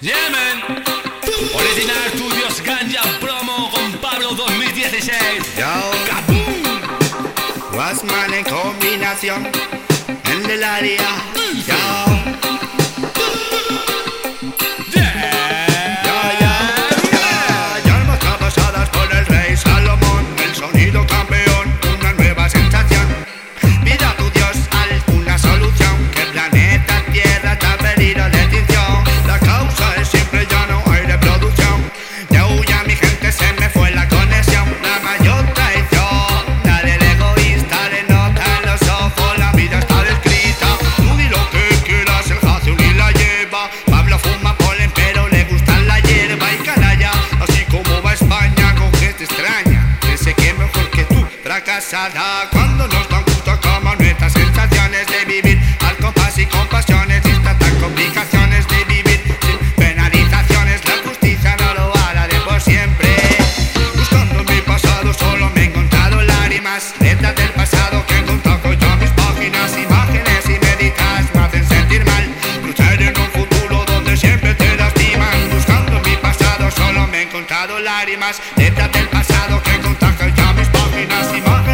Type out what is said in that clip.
Yemen. Original Studios Ganja Promo con Pablo 2016. Yo, ¡Kaboom! Wasman en combinación en el área. Cuando nos dan justo como nuestras sensaciones de vivir al compás y compasiones. Instatan complicaciones de vivir sin penalizaciones. La justicia no lo hará de por siempre. Buscando mi pasado, solo me he encontrado lágrimas. Letras del pasado que encontrado yo mis páginas. Imágenes y meditas me hacen sentir mal. Luchar en un futuro donde siempre te lastiman. Buscando mi pasado, solo me he encontrado lágrimas. Letras del pasado que encontrado yo mis páginas. Imágenes